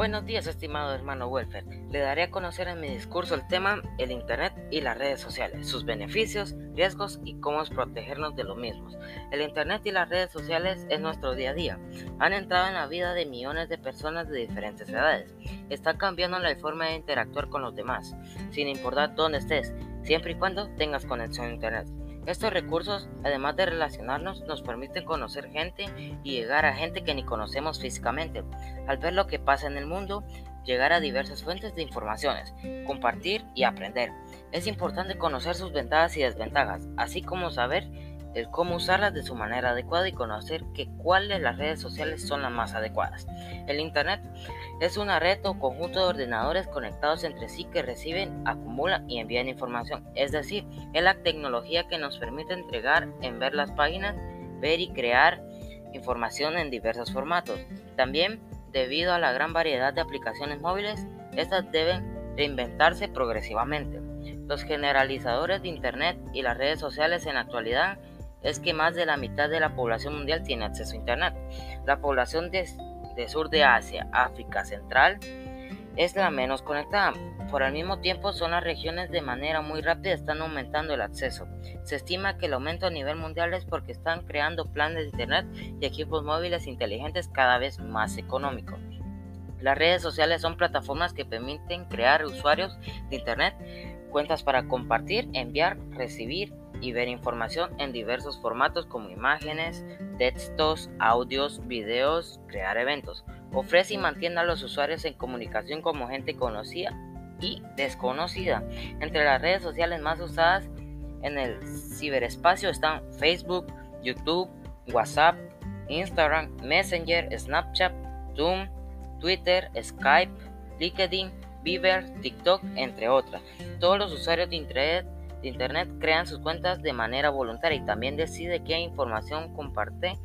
Buenos días, estimado hermano Welfer. Le daré a conocer en mi discurso el tema el Internet y las redes sociales, sus beneficios, riesgos y cómo protegernos de los mismos. El Internet y las redes sociales es nuestro día a día. Han entrado en la vida de millones de personas de diferentes edades. Están cambiando la forma de interactuar con los demás, sin importar dónde estés, siempre y cuando tengas conexión a Internet. Estos recursos, además de relacionarnos, nos permiten conocer gente y llegar a gente que ni conocemos físicamente. Al ver lo que pasa en el mundo, llegar a diversas fuentes de informaciones, compartir y aprender. Es importante conocer sus ventajas y desventajas, así como saber el cómo usarlas de su manera adecuada y conocer que cuáles las redes sociales son las más adecuadas. El Internet es una red o conjunto de ordenadores conectados entre sí que reciben, acumulan y envían información. Es decir, es la tecnología que nos permite entregar, en ver las páginas, ver y crear información en diversos formatos. También, debido a la gran variedad de aplicaciones móviles, estas deben reinventarse progresivamente. Los generalizadores de Internet y las redes sociales en la actualidad es que más de la mitad de la población mundial tiene acceso a Internet. La población de, sur de Asia, África Central, es la menos conectada. Por el mismo tiempo, son las regiones de manera muy rápida están aumentando el acceso. Se estima que el aumento a nivel mundial es porque están creando planes de Internet y equipos móviles inteligentes cada vez más económicos. Las redes sociales son plataformas que permiten crear usuarios de Internet, cuentas para compartir, enviar, recibir y ver información en diversos formatos como imágenes, textos, audios, videos, crear eventos. Ofrece y mantiene a los usuarios en comunicación como gente conocida y desconocida. Entre las redes sociales más usadas en el ciberespacio están Facebook, YouTube, WhatsApp, Instagram, Messenger, Snapchat, Zoom, Twitter, Skype, LinkedIn, Viber, TikTok, entre otras. Todos los usuarios de Internet de Internet crean sus cuentas de manera voluntaria y también decide qué información comparte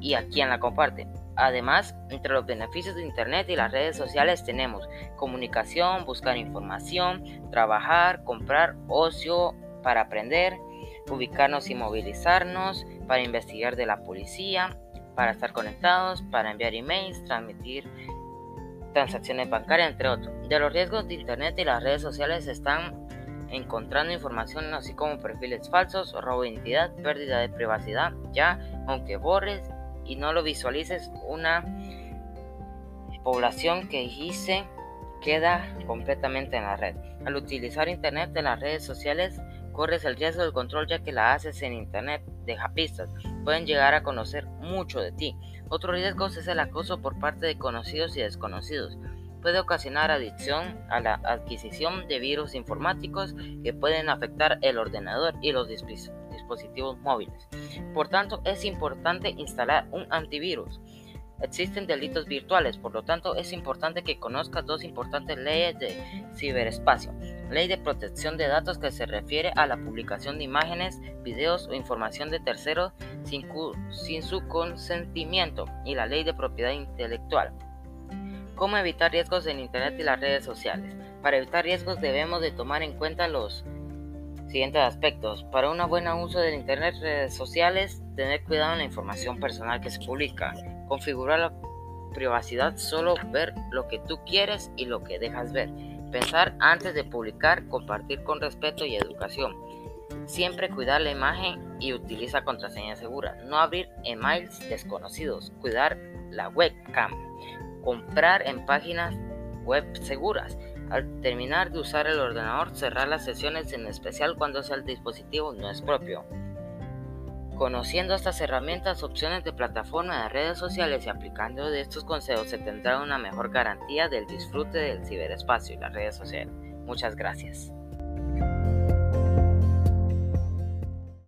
y a quién la comparte. Además, entre los beneficios de Internet y las redes sociales tenemos comunicación, buscar información, trabajar, comprar, ocio para aprender, ubicarnos y movilizarnos, para investigar de la policía, para estar conectados, para enviar emails, transmitir transacciones bancarias, entre otros. De los riesgos de Internet y las redes sociales están encontrando información así como perfiles falsos, robo de identidad, pérdida de privacidad, ya aunque borres y no lo visualices, una población que dice queda completamente en la red. Al utilizar Internet en las redes sociales, corres el riesgo del control ya que la haces en Internet, deja pistas, pueden llegar a conocer mucho de ti. Otro riesgo es el acoso por parte de conocidos y desconocidos puede ocasionar adicción a la adquisición de virus informáticos que pueden afectar el ordenador y los dispositivos móviles. Por tanto, es importante instalar un antivirus. Existen delitos virtuales, por lo tanto es importante que conozcas dos importantes leyes de ciberespacio. Ley de protección de datos que se refiere a la publicación de imágenes, videos o información de terceros sin, sin su consentimiento y la ley de propiedad intelectual. ¿Cómo evitar riesgos en Internet y las redes sociales? Para evitar riesgos debemos de tomar en cuenta los siguientes aspectos. Para un buen uso de Internet y redes sociales, tener cuidado en la información personal que se publica. Configurar la privacidad, solo ver lo que tú quieres y lo que dejas ver. Pensar antes de publicar, compartir con respeto y educación. Siempre cuidar la imagen y utiliza contraseñas seguras. No abrir emails desconocidos. Cuidar la webcam comprar en páginas web seguras. Al terminar de usar el ordenador, cerrar las sesiones en especial cuando sea el dispositivo no es propio. Conociendo estas herramientas, opciones de plataforma de redes sociales y aplicando estos consejos se tendrá una mejor garantía del disfrute del ciberespacio y las redes sociales. Muchas gracias.